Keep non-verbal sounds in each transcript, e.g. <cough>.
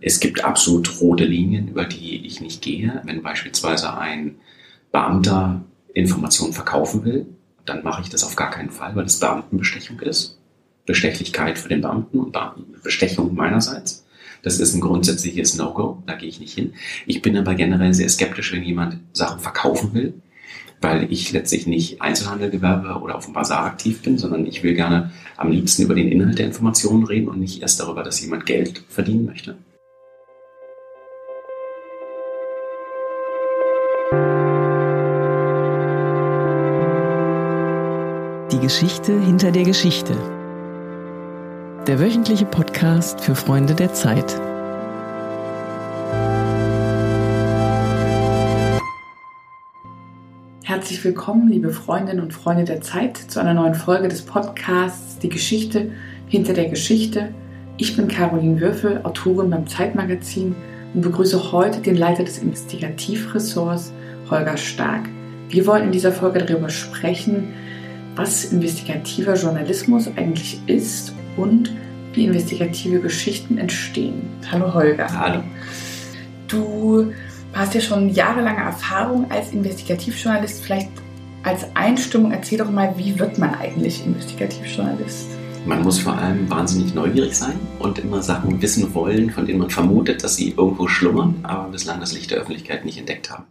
Es gibt absolut rote Linien, über die ich nicht gehe. Wenn beispielsweise ein Beamter Informationen verkaufen will, dann mache ich das auf gar keinen Fall, weil das Beamtenbestechung ist. Bestechlichkeit für den Beamten und Bestechung meinerseits. Das ist ein grundsätzliches No-Go, da gehe ich nicht hin. Ich bin aber generell sehr skeptisch, wenn jemand Sachen verkaufen will, weil ich letztlich nicht Einzelhandelgewerbe oder auf dem Bazar aktiv bin, sondern ich will gerne am liebsten über den Inhalt der Informationen reden und nicht erst darüber, dass jemand Geld verdienen möchte. Geschichte hinter der Geschichte. Der wöchentliche Podcast für Freunde der Zeit. Herzlich willkommen, liebe Freundinnen und Freunde der Zeit, zu einer neuen Folge des Podcasts Die Geschichte hinter der Geschichte. Ich bin Caroline Würfel, Autorin beim Zeitmagazin und begrüße heute den Leiter des Investigativressorts, Holger Stark. Wir wollen in dieser Folge darüber sprechen, was investigativer Journalismus eigentlich ist und wie investigative Geschichten entstehen. Hallo Holger. Hallo. Du hast ja schon jahrelange Erfahrung als Investigativjournalist. Vielleicht als Einstimmung erzähl doch mal, wie wird man eigentlich Investigativjournalist? Man muss vor allem wahnsinnig neugierig sein und immer Sachen wissen wollen, von denen man vermutet, dass sie irgendwo schlummern, aber bislang das Licht der Öffentlichkeit nicht entdeckt haben.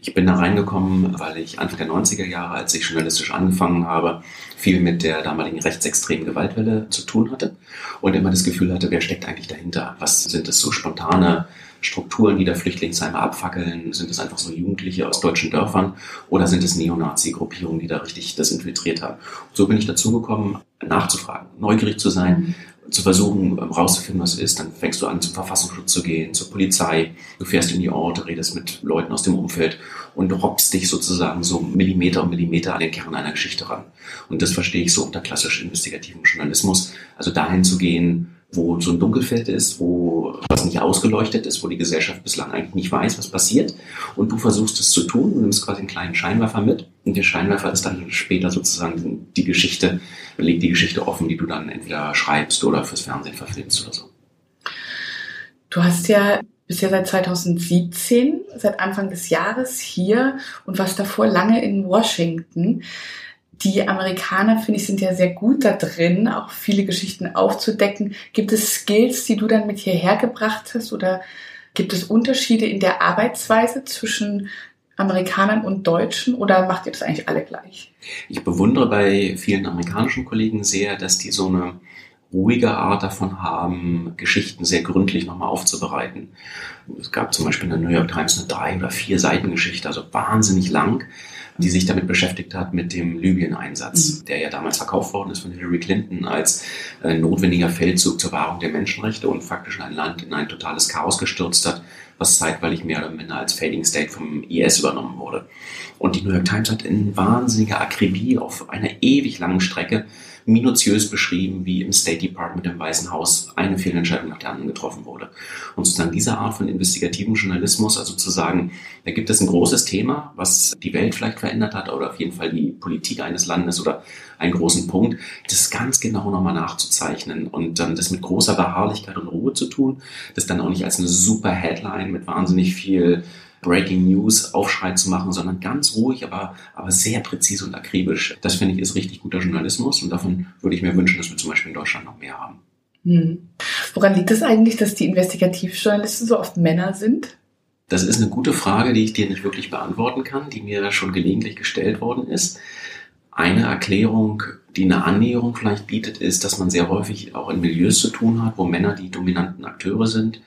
Ich bin da reingekommen, weil ich Anfang der 90er Jahre, als ich journalistisch angefangen habe, viel mit der damaligen rechtsextremen Gewaltwelle zu tun hatte und immer das Gefühl hatte, wer steckt eigentlich dahinter? Was sind das so spontane Strukturen, die da Flüchtlingsheime abfackeln? Sind es einfach so Jugendliche aus deutschen Dörfern oder sind es Neonazi-Gruppierungen, die da richtig das infiltriert haben? so bin ich dazu gekommen, nachzufragen, neugierig zu sein, mhm. zu versuchen, ähm, rauszufinden, was es ist. Dann fängst du an, zum Verfassungsschutz zu gehen, zur Polizei. Du fährst in die Orte, redest mit Leuten aus dem Umfeld und robbst dich sozusagen so Millimeter um Millimeter an den Kern einer Geschichte ran. Und das verstehe ich so unter klassisch investigativen Journalismus. Also dahin zu gehen, wo so ein Dunkelfeld ist, wo was nicht ausgeleuchtet ist, wo die Gesellschaft bislang eigentlich nicht weiß, was passiert. Und du versuchst es zu tun und nimmst quasi einen kleinen Scheinwerfer mit. Und der Scheinwerfer ist dann später sozusagen die Geschichte, legt die Geschichte offen, die du dann entweder schreibst oder fürs Fernsehen verfilmst oder so. Du hast ja bisher seit 2017, seit Anfang des Jahres hier und warst davor lange in Washington die Amerikaner, finde ich, sind ja sehr gut da drin, auch viele Geschichten aufzudecken. Gibt es Skills, die du dann mit hierher gebracht hast oder gibt es Unterschiede in der Arbeitsweise zwischen Amerikanern und Deutschen oder macht ihr das eigentlich alle gleich? Ich bewundere bei vielen amerikanischen Kollegen sehr, dass die so eine ruhige Art davon haben, Geschichten sehr gründlich nochmal aufzubereiten. Es gab zum Beispiel in der New York Times eine drei- oder vier Seiten Geschichte, also wahnsinnig lang, die sich damit beschäftigt hat mit dem Libyen-Einsatz, mhm. der ja damals verkauft worden ist von Hillary Clinton als äh, notwendiger Feldzug zur Wahrung der Menschenrechte und faktisch ein Land in ein totales Chaos gestürzt hat, was zeitweilig mehr oder minder als Fading State vom IS übernommen wurde. Und die New York Times hat in wahnsinniger Akribie auf einer ewig langen Strecke minutiös beschrieben, wie im State Department im Weißen Haus eine Fehlentscheidung nach der anderen getroffen wurde. Und sozusagen diese Art von investigativen Journalismus, also zu sagen, da gibt es ein großes Thema, was die Welt vielleicht verändert hat oder auf jeden Fall die Politik eines Landes oder einen großen Punkt, das ganz genau nochmal nachzuzeichnen und dann das mit großer Beharrlichkeit und Ruhe zu tun, das dann auch nicht als eine super Headline mit wahnsinnig viel Breaking News Aufschrei zu machen, sondern ganz ruhig, aber, aber sehr präzise und akribisch. Das finde ich ist richtig guter Journalismus und davon würde ich mir wünschen, dass wir zum Beispiel in Deutschland noch mehr haben. Hm. Woran liegt es eigentlich, dass die Investigativjournalisten so oft Männer sind? Das ist eine gute Frage, die ich dir nicht wirklich beantworten kann, die mir schon gelegentlich gestellt worden ist. Eine Erklärung, die eine Annäherung vielleicht bietet, ist, dass man sehr häufig auch in Milieus zu tun hat, wo Männer die dominanten Akteure sind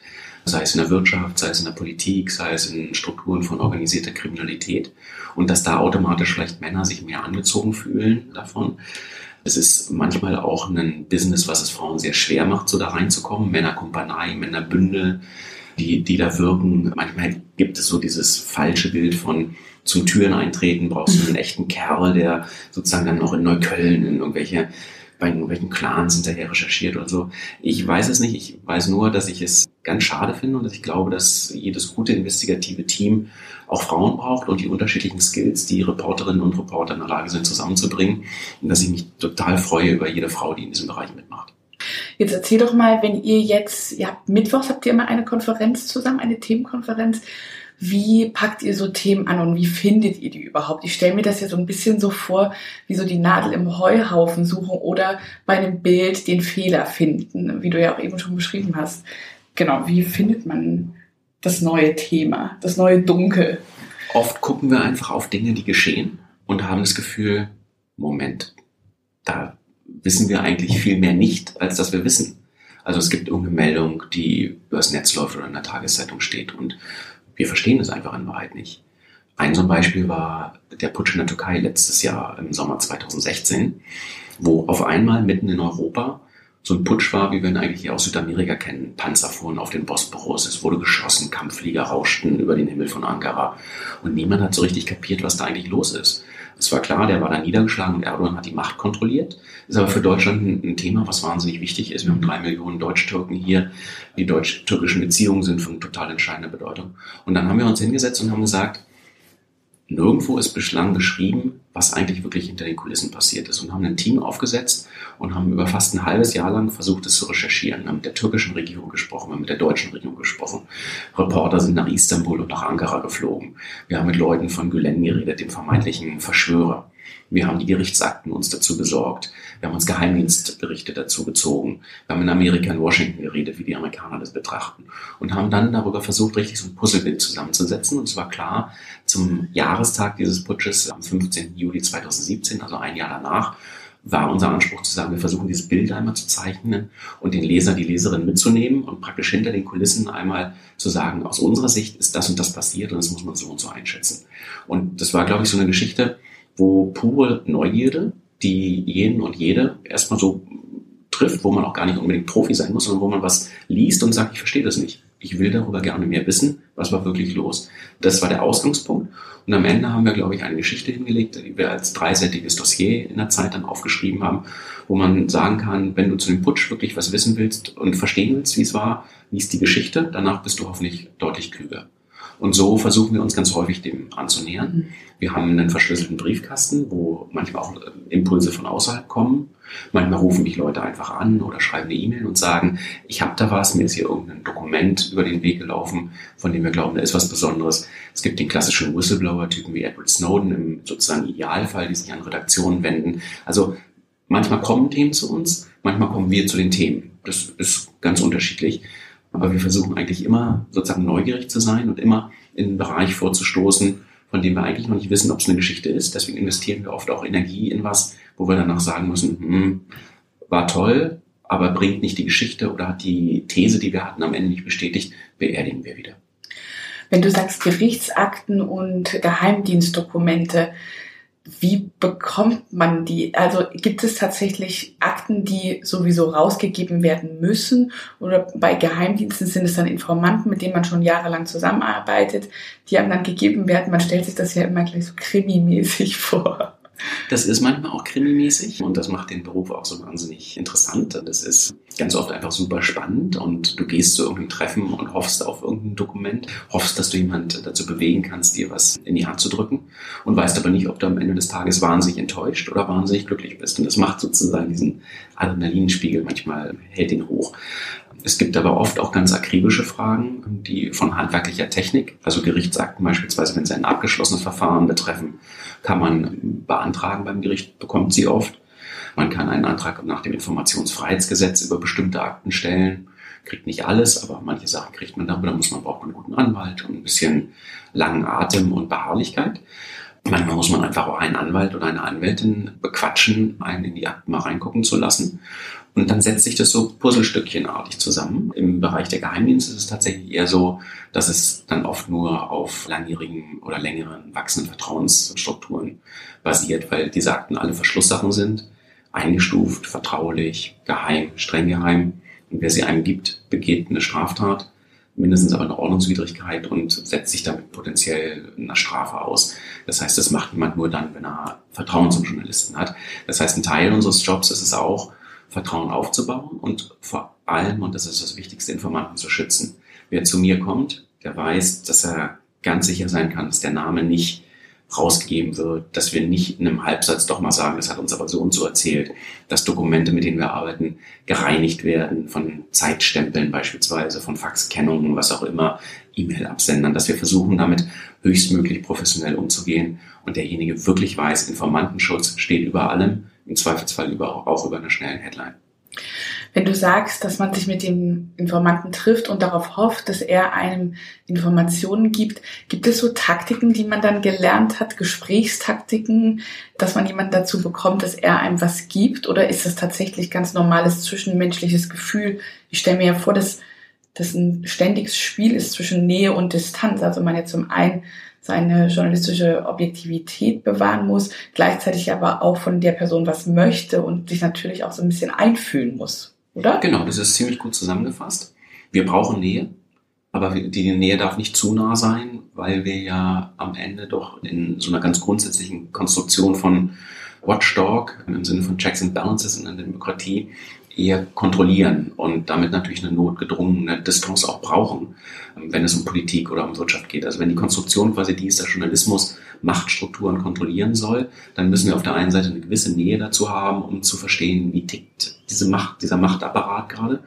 sei es in der Wirtschaft, sei es in der Politik, sei es in Strukturen von organisierter Kriminalität und dass da automatisch vielleicht Männer sich mehr angezogen fühlen davon. Es ist manchmal auch ein Business, was es Frauen sehr schwer macht, so da reinzukommen. Männerkumpanei, Männerbündel, die, die da wirken. Manchmal gibt es so dieses falsche Bild von zum Türen eintreten brauchst du einen echten Kerl, der sozusagen dann noch in Neukölln in irgendwelche bei irgendwelchen Clans hinterher recherchiert oder so. Ich weiß es nicht. Ich weiß nur, dass ich es ganz schade finde und dass ich glaube, dass jedes gute investigative Team auch Frauen braucht und die unterschiedlichen Skills, die Reporterinnen und Reporter in der Lage sind zusammenzubringen und dass ich mich total freue über jede Frau, die in diesem Bereich mitmacht. Jetzt erzähl doch mal, wenn ihr jetzt, ihr habt Mittwochs habt ihr immer eine Konferenz zusammen, eine Themenkonferenz. Wie packt ihr so Themen an und wie findet ihr die überhaupt? Ich stelle mir das ja so ein bisschen so vor, wie so die Nadel im Heuhaufen suchen oder bei einem Bild den Fehler finden, wie du ja auch eben schon beschrieben hast. Genau, wie findet man das neue Thema, das neue Dunkel? Oft gucken wir einfach auf Dinge, die geschehen und haben das Gefühl, Moment, da wissen wir eigentlich viel mehr nicht, als dass wir wissen. Also es gibt irgendeine Meldung, die übers Netz läuft oder in der Tageszeitung steht und wir verstehen es einfach in Wahrheit nicht. Ein so ein Beispiel war der Putsch in der Türkei letztes Jahr im Sommer 2016, wo auf einmal mitten in Europa so ein Putsch war, wie wir ihn eigentlich hier aus Südamerika kennen. Panzer fuhren auf den Bosporus, es wurde geschossen, Kampfflieger rauschten über den Himmel von Ankara. Und niemand hat so richtig kapiert, was da eigentlich los ist. Es war klar, der war da niedergeschlagen und Erdogan hat die Macht kontrolliert. Ist aber für Deutschland ein, Thema, was wahnsinnig wichtig ist. Wir haben drei Millionen Deutsch-Türken hier. Die deutsch-türkischen Beziehungen sind von total entscheidender Bedeutung. Und dann haben wir uns hingesetzt und haben gesagt, nirgendwo ist bislang beschrieben, was eigentlich wirklich hinter den Kulissen passiert ist und haben ein Team aufgesetzt und haben über fast ein halbes Jahr lang versucht, es zu recherchieren. Wir haben mit der türkischen Regierung gesprochen, wir haben mit der deutschen Regierung gesprochen. Reporter sind nach Istanbul und nach Ankara geflogen. Wir haben mit Leuten von Gülen geredet, dem vermeintlichen Verschwörer. Wir haben die Gerichtsakten uns dazu besorgt. Wir haben uns Geheimdienstberichte dazu gezogen. Wir haben in Amerika, in Washington geredet, wie die Amerikaner das betrachten. Und haben dann darüber versucht, richtig so ein Puzzlebild zusammenzusetzen. Und es war klar, zum Jahrestag dieses Putsches, am 15. Juli 2017, also ein Jahr danach, war unser Anspruch zu sagen, wir versuchen dieses Bild einmal zu zeichnen und den Leser, die Leserin mitzunehmen und praktisch hinter den Kulissen einmal zu sagen, aus unserer Sicht ist das und das passiert und das muss man so und so einschätzen. Und das war, glaube ich, so eine Geschichte, wo pure Neugierde, die jeden und jede erstmal so trifft, wo man auch gar nicht unbedingt Profi sein muss, sondern wo man was liest und sagt, ich verstehe das nicht. Ich will darüber gerne mehr wissen, was war wirklich los. Das war der Ausgangspunkt. Und am Ende haben wir, glaube ich, eine Geschichte hingelegt, die wir als dreiseitiges Dossier in der Zeit dann aufgeschrieben haben, wo man sagen kann, wenn du zu dem Putsch wirklich was wissen willst und verstehen willst, wie es war, liest die Geschichte, danach bist du hoffentlich deutlich klüger. Und so versuchen wir uns ganz häufig dem anzunähern. Mhm. Wir haben einen verschlüsselten Briefkasten, wo manchmal auch äh, Impulse von außerhalb kommen. Manchmal rufen mich Leute einfach an oder schreiben eine E-Mail und sagen, ich habe da was, mir ist hier irgendein Dokument über den Weg gelaufen, von dem wir glauben, da ist was Besonderes. Es gibt den klassischen Whistleblower-Typen wie Edward Snowden im sozusagen Idealfall, die sich an Redaktionen wenden. Also manchmal kommen Themen zu uns, manchmal kommen wir zu den Themen. Das ist ganz unterschiedlich. Aber wir versuchen eigentlich immer sozusagen neugierig zu sein und immer in einen Bereich vorzustoßen, von dem wir eigentlich noch nicht wissen, ob es eine Geschichte ist. Deswegen investieren wir oft auch Energie in was, wo wir danach sagen müssen, hm, war toll, aber bringt nicht die Geschichte oder hat die These, die wir hatten, am Ende nicht bestätigt, beerdigen wir wieder. Wenn du sagst Gerichtsakten und Geheimdienstdokumente, wie bekommt man die? Also gibt es tatsächlich Akten, die sowieso rausgegeben werden müssen? Oder bei Geheimdiensten sind es dann Informanten, mit denen man schon jahrelang zusammenarbeitet, die einem dann gegeben werden? Man stellt sich das ja immer gleich so krimimäßig <laughs> vor. Das ist manchmal auch krimimäßig und das macht den Beruf auch so wahnsinnig interessant. Das ist ganz oft einfach super spannend und du gehst zu irgendeinem Treffen und hoffst auf irgendein Dokument, hoffst, dass du jemand dazu bewegen kannst, dir was in die Hand zu drücken und weißt aber nicht, ob du am Ende des Tages wahnsinnig enttäuscht oder wahnsinnig glücklich bist. Und das macht sozusagen diesen Adrenalinspiegel manchmal, hält ihn hoch. Es gibt aber oft auch ganz akribische Fragen, die von handwerklicher Technik, also Gerichtsakten beispielsweise, wenn sie ein abgeschlossenes Verfahren betreffen, kann man beantragen beim Gericht, bekommt sie oft. Man kann einen Antrag nach dem Informationsfreiheitsgesetz über bestimmte Akten stellen. Kriegt nicht alles, aber manche Sachen kriegt man darüber. Da muss man braucht einen guten Anwalt und ein bisschen langen Atem und Beharrlichkeit. Manchmal muss man einfach auch einen Anwalt oder eine Anwältin bequatschen, einen in die Akten mal reingucken zu lassen. Und dann setzt sich das so Puzzlestückchenartig zusammen. Im Bereich der Geheimdienste ist es tatsächlich eher so, dass es dann oft nur auf langjährigen oder längeren wachsenden Vertrauensstrukturen basiert, weil diese Akten alle Verschlusssachen sind, eingestuft, vertraulich, geheim, streng geheim. Und wer sie einem gibt, begeht eine Straftat, mindestens aber eine Ordnungswidrigkeit und setzt sich damit potenziell einer Strafe aus. Das heißt, das macht jemand nur dann, wenn er Vertrauen zum Journalisten hat. Das heißt, ein Teil unseres Jobs ist es auch, Vertrauen aufzubauen und vor allem, und das ist das Wichtigste, Informanten zu schützen. Wer zu mir kommt, der weiß, dass er ganz sicher sein kann, dass der Name nicht rausgegeben wird, dass wir nicht in einem Halbsatz doch mal sagen, das hat uns aber so und so erzählt, dass Dokumente, mit denen wir arbeiten, gereinigt werden von Zeitstempeln beispielsweise, von Faxkennungen, was auch immer, E-Mail-Absendern, dass wir versuchen, damit höchstmöglich professionell umzugehen und derjenige wirklich weiß, Informantenschutz steht über allem, im Zweifelsfall über, auch über einer schnellen Headline. Wenn du sagst, dass man sich mit dem Informanten trifft und darauf hofft, dass er einem Informationen gibt, gibt es so Taktiken, die man dann gelernt hat, Gesprächstaktiken, dass man jemanden dazu bekommt, dass er einem was gibt? Oder ist das tatsächlich ganz normales zwischenmenschliches Gefühl? Ich stelle mir ja vor, dass das ein ständiges Spiel ist zwischen Nähe und Distanz. Also man ja zum einen seine journalistische Objektivität bewahren muss, gleichzeitig aber auch von der Person was möchte und sich natürlich auch so ein bisschen einfühlen muss oder? Genau, das ist ziemlich gut zusammengefasst. Wir brauchen Nähe, aber die Nähe darf nicht zu nah sein, weil wir ja am Ende doch in so einer ganz grundsätzlichen Konstruktion von Watchdog im Sinne von Checks and Balances in einer Demokratie eher kontrollieren und damit natürlich eine notgedrungene Distanz auch brauchen, wenn es um Politik oder um Wirtschaft geht. Also wenn die Konstruktion quasi die ist, dass Journalismus Machtstrukturen kontrollieren soll, dann müssen wir auf der einen Seite eine gewisse Nähe dazu haben, um zu verstehen, wie tickt diese Macht, dieser Machtapparat gerade,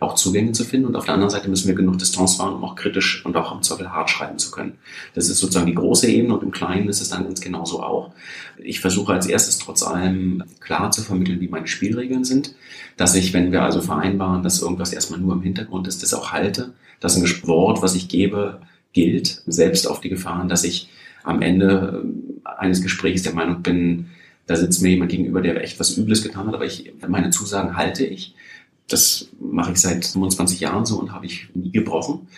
auch Zugänge zu finden. Und auf der anderen Seite müssen wir genug Distanz wahren, um auch kritisch und auch im Zweifel hart schreiben zu können. Das ist sozusagen die große Ebene und im Kleinen ist es dann ganz genauso auch. Ich versuche als erstes trotz allem klar zu vermitteln, wie meine Spielregeln sind, dass ich, wenn wir also vereinbaren, dass irgendwas erstmal nur im Hintergrund ist, das auch halte, dass ein Wort, was ich gebe, gilt, selbst auf die Gefahren, dass ich am Ende eines Gesprächs der Meinung bin, da sitzt mir jemand gegenüber, der echt was Übles getan hat, aber ich, meine Zusagen halte ich. Das mache ich seit 25 Jahren so und habe ich nie gebrochen.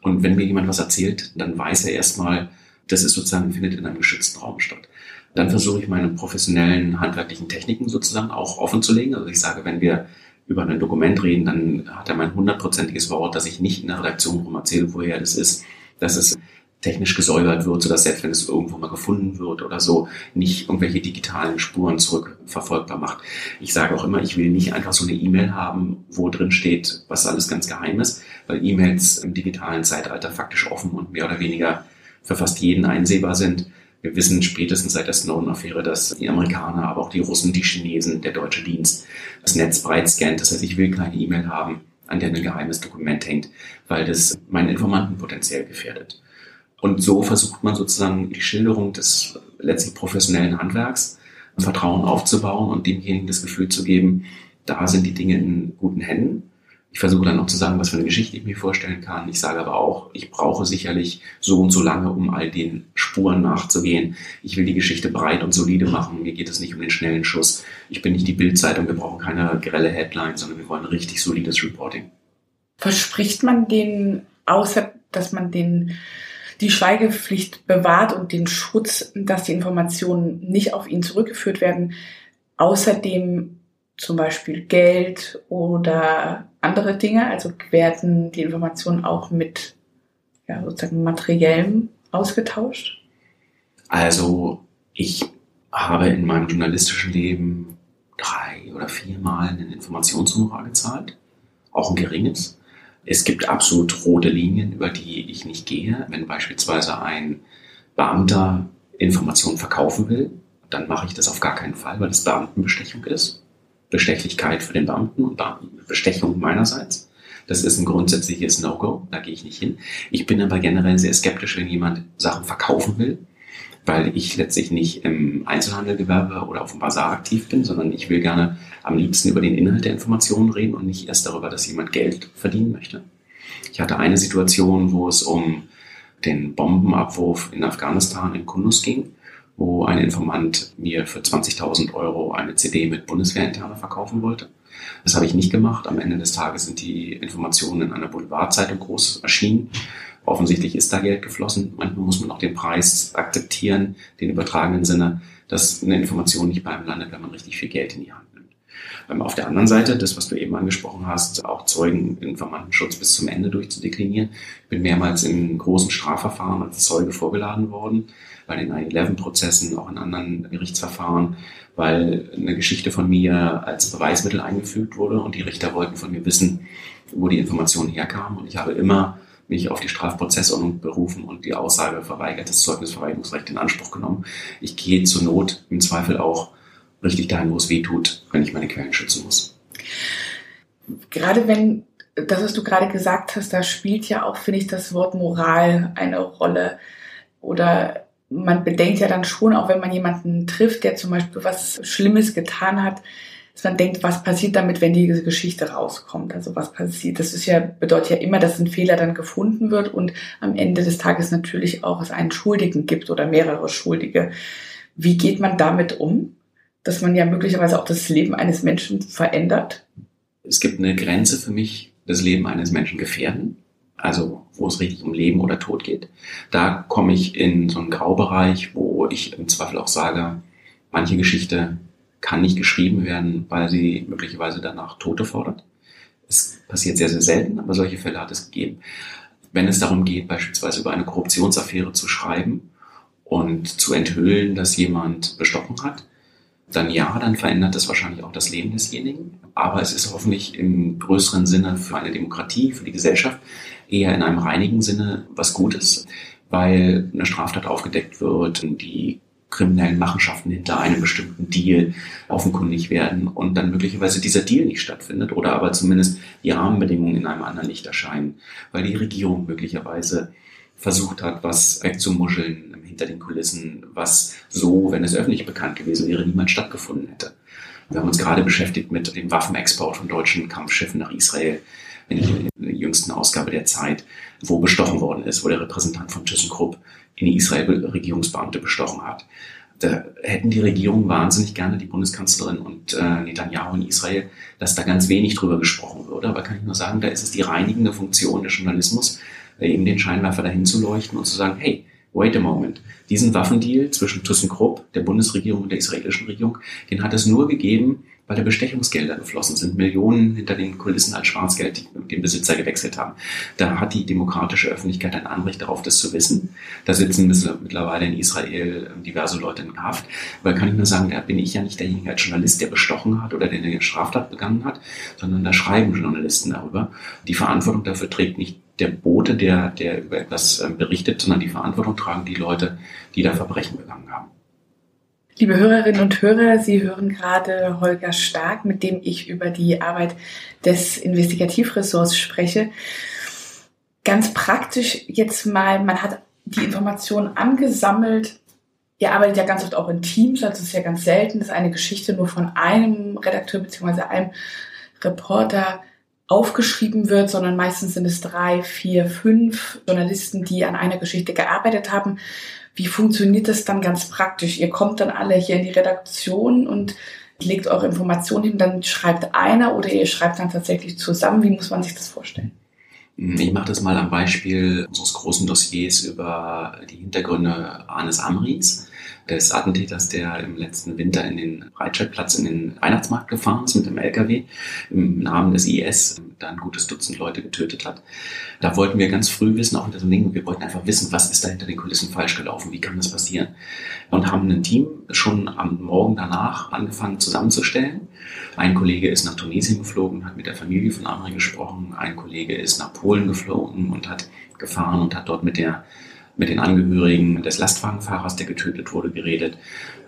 Und wenn mir jemand was erzählt, dann weiß er erstmal, das ist sozusagen, findet in einem geschützten Raum statt. Dann versuche ich meine professionellen handwerklichen Techniken sozusagen auch offen zu legen. Also ich sage, wenn wir über ein Dokument reden, dann hat er mein hundertprozentiges Wort, dass ich nicht in der Redaktion rum erzähle, woher das ist, dass es technisch gesäubert wird, sodass selbst wenn es irgendwo mal gefunden wird oder so, nicht irgendwelche digitalen Spuren zurückverfolgbar macht. Ich sage auch immer, ich will nicht einfach so eine E-Mail haben, wo drin steht, was alles ganz geheim ist, weil E-Mails im digitalen Zeitalter faktisch offen und mehr oder weniger für fast jeden einsehbar sind. Wir wissen spätestens seit der Snowden-Affäre, dass die Amerikaner, aber auch die Russen, die Chinesen, der deutsche Dienst das Netz breit scannt. Das heißt, ich will keine E-Mail haben, an der ein geheimes Dokument hängt, weil das mein Informanten potenziell gefährdet. Und so versucht man sozusagen die Schilderung des letztlich professionellen Handwerks, Vertrauen aufzubauen und demjenigen das Gefühl zu geben, da sind die Dinge in guten Händen. Ich versuche dann auch zu sagen, was für eine Geschichte ich mir vorstellen kann. Ich sage aber auch, ich brauche sicherlich so und so lange, um all den Spuren nachzugehen. Ich will die Geschichte breit und solide machen. Mir geht es nicht um den schnellen Schuss. Ich bin nicht die Bildzeitung. Wir brauchen keine grelle Headline, sondern wir wollen richtig solides Reporting. Verspricht man den, außer dass man den die Schweigepflicht bewahrt und den Schutz, dass die Informationen nicht auf ihn zurückgeführt werden. Außerdem zum Beispiel Geld oder andere Dinge, also werden die Informationen auch mit ja, sozusagen materiellem ausgetauscht? Also ich habe in meinem journalistischen Leben drei oder viermal ein Informationshonorar gezahlt, auch ein geringes. Es gibt absolut rote Linien, über die ich nicht gehe. Wenn beispielsweise ein Beamter Informationen verkaufen will, dann mache ich das auf gar keinen Fall, weil das Beamtenbestechung ist. Bestechlichkeit für den Beamten und Bestechung meinerseits. Das ist ein grundsätzliches No-Go, da gehe ich nicht hin. Ich bin aber generell sehr skeptisch, wenn jemand Sachen verkaufen will weil ich letztlich nicht im Einzelhandelgewerbe oder auf dem Bazar aktiv bin, sondern ich will gerne am liebsten über den Inhalt der Informationen reden und nicht erst darüber, dass jemand Geld verdienen möchte. Ich hatte eine Situation, wo es um den Bombenabwurf in Afghanistan in Kunduz ging, wo ein Informant mir für 20.000 Euro eine CD mit Bundeswehrinterne verkaufen wollte. Das habe ich nicht gemacht. Am Ende des Tages sind die Informationen in einer Boulevardzeitung groß erschienen. Offensichtlich ist da Geld geflossen. Manchmal muss man auch den Preis akzeptieren, den übertragenen Sinne, dass eine Information nicht bei einem landet, wenn man richtig viel Geld in die Hand nimmt. Ähm, auf der anderen Seite, das, was du eben angesprochen hast, auch Zeugen Informantenschutz bis zum Ende durchzudeklinieren. Ich bin mehrmals in großen Strafverfahren als Zeuge vorgeladen worden, bei den 9-11-Prozessen, auch in anderen Gerichtsverfahren, weil eine Geschichte von mir als Beweismittel eingefügt wurde und die Richter wollten von mir wissen, wo die Informationen herkamen. Und ich habe immer mich auf die Strafprozessordnung berufen und die Aussage verweigert, das Zeugnisverweigerungsrecht in Anspruch genommen. Ich gehe zur Not im Zweifel auch richtig dahin, wo es weh tut, wenn ich meine Quellen schützen muss. Gerade wenn das, was du gerade gesagt hast, da spielt ja auch, finde ich, das Wort Moral eine Rolle. Oder man bedenkt ja dann schon, auch wenn man jemanden trifft, der zum Beispiel was Schlimmes getan hat, dass man denkt, was passiert damit, wenn diese Geschichte rauskommt? Also was passiert? Das ist ja, bedeutet ja immer, dass ein Fehler dann gefunden wird und am Ende des Tages natürlich auch es einen Schuldigen gibt oder mehrere Schuldige. Wie geht man damit um? Dass man ja möglicherweise auch das Leben eines Menschen verändert? Es gibt eine Grenze für mich, das Leben eines Menschen gefährden. Also wo es richtig um Leben oder Tod geht. Da komme ich in so einen Graubereich, wo ich im Zweifel auch sage, manche Geschichte kann nicht geschrieben werden, weil sie möglicherweise danach Tote fordert. Es passiert sehr, sehr selten, aber solche Fälle hat es gegeben. Wenn es darum geht, beispielsweise über eine Korruptionsaffäre zu schreiben und zu enthüllen, dass jemand bestochen hat, dann ja, dann verändert das wahrscheinlich auch das Leben desjenigen. Aber es ist hoffentlich im größeren Sinne für eine Demokratie, für die Gesellschaft eher in einem reinigen Sinne was Gutes, weil eine Straftat aufgedeckt wird, die kriminellen Machenschaften hinter einem bestimmten Deal offenkundig werden und dann möglicherweise dieser Deal nicht stattfindet oder aber zumindest die Rahmenbedingungen in einem anderen Licht erscheinen, weil die Regierung möglicherweise versucht hat, was wegzumuscheln hinter den Kulissen, was so, wenn es öffentlich bekannt gewesen wäre, niemals stattgefunden hätte. Wir haben uns gerade beschäftigt mit dem Waffenexport von deutschen Kampfschiffen nach Israel in der jüngsten Ausgabe der Zeit, wo bestochen worden ist, wo der Repräsentant von ThyssenKrupp in Israel Regierungsbeamte bestochen hat. Da hätten die Regierungen wahnsinnig gerne, die Bundeskanzlerin und äh, Netanyahu in Israel, dass da ganz wenig drüber gesprochen würde. Aber kann ich nur sagen, da ist es die reinigende Funktion des Journalismus, äh, eben den Scheinwerfer dahin zu leuchten und zu sagen, hey, wait a moment, diesen Waffendeal zwischen ThyssenKrupp, der Bundesregierung und der israelischen Regierung, den hat es nur gegeben, weil da Bestechungsgelder geflossen sind, Millionen hinter den Kulissen als Schwarzgeld die den Besitzer gewechselt haben. Da hat die demokratische Öffentlichkeit ein Anrecht darauf, das zu wissen. Da sitzen mittlerweile in Israel ähm, diverse Leute in Haft. Weil kann ich nur sagen, da bin ich ja nicht derjenige als Journalist, der bestochen hat oder der eine Straftat begangen hat, sondern da schreiben Journalisten darüber. Die Verantwortung dafür trägt nicht der Bote, der, der über etwas ähm, berichtet, sondern die Verantwortung tragen die Leute, die da Verbrechen begangen haben. Liebe Hörerinnen und Hörer, Sie hören gerade Holger Stark, mit dem ich über die Arbeit des Investigativressorts spreche. Ganz praktisch jetzt mal, man hat die Informationen angesammelt. Ihr arbeitet ja ganz oft auch in Teams, also es ist ja ganz selten, dass eine Geschichte nur von einem Redakteur bzw. einem Reporter aufgeschrieben wird, sondern meistens sind es drei, vier, fünf Journalisten, die an einer Geschichte gearbeitet haben. Wie funktioniert das dann ganz praktisch? Ihr kommt dann alle hier in die Redaktion und legt eure Informationen hin, dann schreibt einer oder ihr schreibt dann tatsächlich zusammen. Wie muss man sich das vorstellen? Ich mache das mal am Beispiel unseres großen Dossiers über die Hintergründe Arnes Amrins des Attentäters, der im letzten Winter in den Breitscheidplatz in den Weihnachtsmarkt gefahren ist mit dem LKW im Namen des IS, da ein gutes Dutzend Leute getötet hat. Da wollten wir ganz früh wissen, auch hinter so Ding, wir wollten einfach wissen, was ist da hinter den Kulissen falsch gelaufen, wie kann das passieren? Und haben ein Team schon am Morgen danach angefangen zusammenzustellen. Ein Kollege ist nach Tunesien geflogen, hat mit der Familie von Amri gesprochen. Ein Kollege ist nach Polen geflogen und hat gefahren und hat dort mit der mit den Angehörigen des Lastwagenfahrers, der getötet wurde, geredet.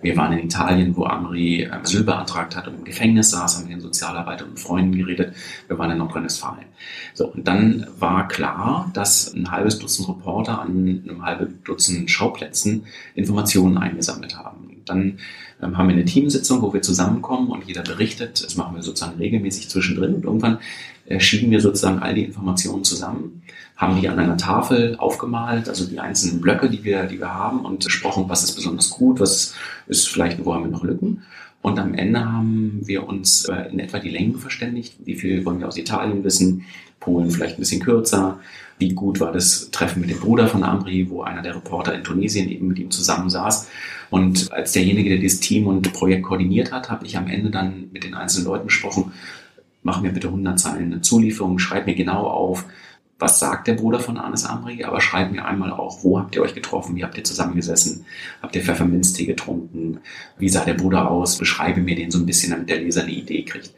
Wir waren in Italien, wo Amri Asyl beantragt hat und im Gefängnis saß, haben mit den Sozialarbeitern und Freunden geredet. Wir waren in Nordrhein-Westfalen. So, und dann war klar, dass ein halbes Dutzend Reporter an einem halben Dutzend Schauplätzen Informationen eingesammelt haben. Dann ähm, haben wir eine Teamsitzung, wo wir zusammenkommen und jeder berichtet. Das machen wir sozusagen regelmäßig zwischendrin und irgendwann äh, schieben wir sozusagen all die Informationen zusammen haben die an einer Tafel aufgemalt, also die einzelnen Blöcke, die wir, die wir haben und gesprochen, was ist besonders gut, was ist vielleicht, wo haben wir noch Lücken. Und am Ende haben wir uns äh, in etwa die Längen verständigt. Wie viel wollen wir aus Italien wissen? Polen vielleicht ein bisschen kürzer. Wie gut war das Treffen mit dem Bruder von Ambri, wo einer der Reporter in Tunesien eben mit ihm zusammensaß. Und als derjenige, der dieses Team und Projekt koordiniert hat, habe ich am Ende dann mit den einzelnen Leuten gesprochen, mach mir bitte 100 Zeilen eine Zulieferung, schreib mir genau auf, was sagt der Bruder von Arnes Amri, aber schreibt mir einmal auch, wo habt ihr euch getroffen, wie habt ihr zusammengesessen, habt ihr Pfefferminztee getrunken, wie sah der Bruder aus, beschreibe mir den so ein bisschen, damit der Leser eine Idee kriegt.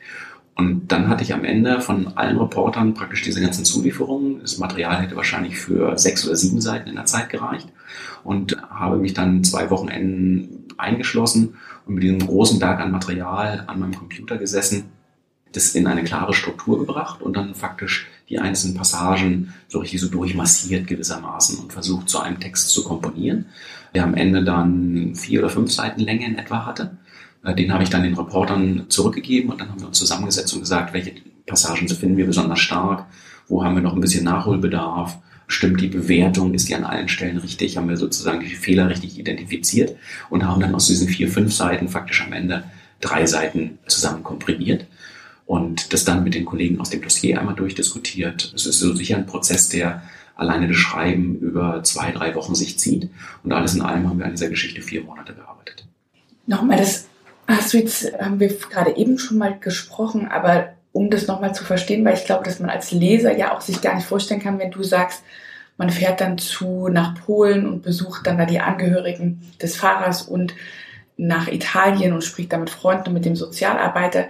Und dann hatte ich am Ende von allen Reportern praktisch diese ganzen Zulieferungen. Das Material hätte wahrscheinlich für sechs oder sieben Seiten in der Zeit gereicht. Und habe mich dann zwei Wochenenden eingeschlossen und mit diesem großen Berg an Material an meinem Computer gesessen, das in eine klare Struktur gebracht und dann faktisch die einzelnen Passagen so richtig so durchmassiert gewissermaßen und versucht, zu einem Text zu komponieren, der am Ende dann vier oder fünf Seiten Länge in etwa hatte. Äh, den habe ich dann den Reportern zurückgegeben und dann haben wir uns zusammengesetzt und gesagt, welche Passagen finden wir besonders stark, wo haben wir noch ein bisschen Nachholbedarf, stimmt die Bewertung, ist die an allen Stellen richtig, haben wir sozusagen die Fehler richtig identifiziert und haben dann aus diesen vier, fünf Seiten faktisch am Ende drei Seiten zusammen komprimiert und das dann mit den Kollegen aus dem Dossier einmal durchdiskutiert. Es ist so sicher ein Prozess, der alleine das Schreiben über zwei, drei Wochen sich zieht. Und alles in allem haben wir an dieser Geschichte vier Monate gearbeitet. Nochmal das Hast du jetzt, haben wir gerade eben schon mal gesprochen, aber um das nochmal zu verstehen, weil ich glaube, dass man als Leser ja auch sich gar nicht vorstellen kann, wenn du sagst, man fährt dann zu nach Polen und besucht dann da die Angehörigen des Fahrers und nach Italien und spricht da mit Freunden und mit dem Sozialarbeiter.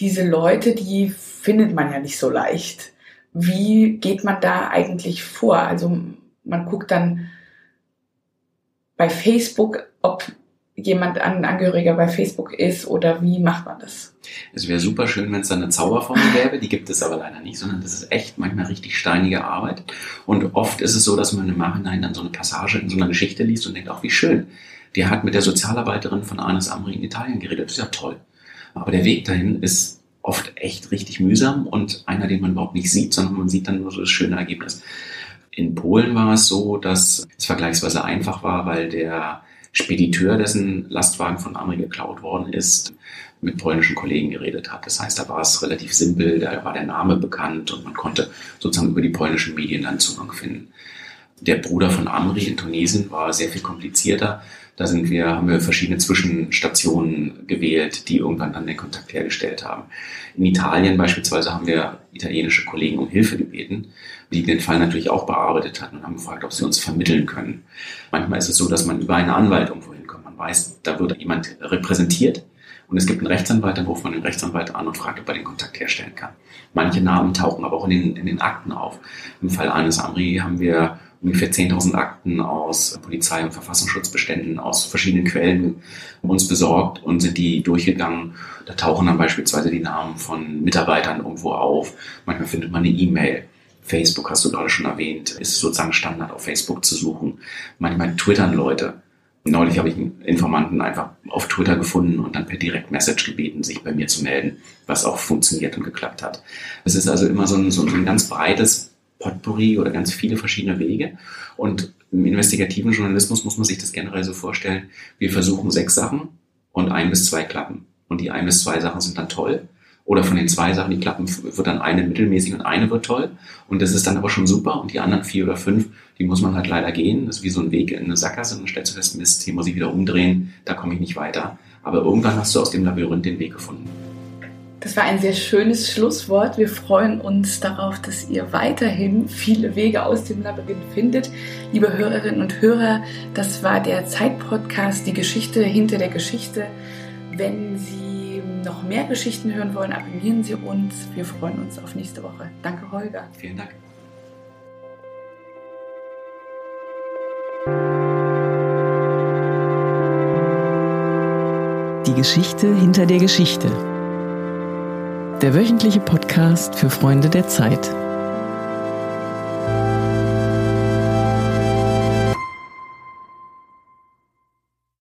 Diese Leute, die findet man ja nicht so leicht. Wie geht man da eigentlich vor? Also man guckt dann bei Facebook, ob jemand ein Angehöriger bei Facebook ist oder wie macht man das? Es wäre super schön, wenn es da eine Zauberformel gäbe, die gibt es aber leider nicht, sondern das ist echt manchmal richtig steinige Arbeit. Und oft ist es so, dass man im Nachhinein dann so eine Passage in so einer Geschichte liest und denkt, ach wie schön, der hat mit der Sozialarbeiterin von Anis Amri in Italien geredet, das ist ja toll. Aber der Weg dahin ist oft echt richtig mühsam und einer, den man überhaupt nicht sieht, sondern man sieht dann nur das schöne Ergebnis. In Polen war es so, dass es vergleichsweise einfach war, weil der Spediteur, dessen Lastwagen von Amri geklaut worden ist, mit polnischen Kollegen geredet hat. Das heißt, da war es relativ simpel, da war der Name bekannt und man konnte sozusagen über die polnischen Medien dann Zugang finden. Der Bruder von Amri in Tunesien war sehr viel komplizierter. Da sind wir, haben wir verschiedene Zwischenstationen gewählt, die irgendwann dann den Kontakt hergestellt haben. In Italien beispielsweise haben wir italienische Kollegen um Hilfe gebeten, die den Fall natürlich auch bearbeitet hatten und haben gefragt, ob sie uns vermitteln können. Manchmal ist es so, dass man über einen Anwalt irgendwo hinkommt. Man weiß, da wird jemand repräsentiert und es gibt einen Rechtsanwalt, dann ruft man den Rechtsanwalt an und fragt, ob er den Kontakt herstellen kann. Manche Namen tauchen aber auch in den, in den Akten auf. Im Fall eines Amri haben wir ungefähr 10.000 Akten aus Polizei- und Verfassungsschutzbeständen aus verschiedenen Quellen uns besorgt und sind die durchgegangen. Da tauchen dann beispielsweise die Namen von Mitarbeitern irgendwo auf. Manchmal findet man eine E-Mail. Facebook hast du gerade schon erwähnt, ist sozusagen Standard auf Facebook zu suchen. Manchmal twittern Leute. Neulich habe ich einen Informanten einfach auf Twitter gefunden und dann per Direktmessage gebeten, sich bei mir zu melden, was auch funktioniert und geklappt hat. Es ist also immer so ein, so ein ganz breites Potpourri oder ganz viele verschiedene Wege. Und im investigativen Journalismus muss man sich das generell so vorstellen, wir versuchen sechs Sachen und ein bis zwei klappen. Und die ein bis zwei Sachen sind dann toll. Oder von den zwei Sachen, die klappen, wird dann eine mittelmäßig und eine wird toll. Und das ist dann aber schon super. Und die anderen vier oder fünf, die muss man halt leider gehen. Das ist wie so ein Weg in eine Sackgasse. Und dann stellst du fest, Mist, hier muss ich wieder umdrehen, da komme ich nicht weiter. Aber irgendwann hast du aus dem Labyrinth den Weg gefunden. Das war ein sehr schönes Schlusswort. Wir freuen uns darauf, dass ihr weiterhin viele Wege aus dem Labyrinth findet. Liebe Hörerinnen und Hörer, das war der Zeitpodcast, die Geschichte hinter der Geschichte. Wenn Sie noch mehr Geschichten hören wollen, abonnieren Sie uns. Wir freuen uns auf nächste Woche. Danke, Holger. Vielen Dank. Die Geschichte hinter der Geschichte der wöchentliche Podcast für Freunde der Zeit.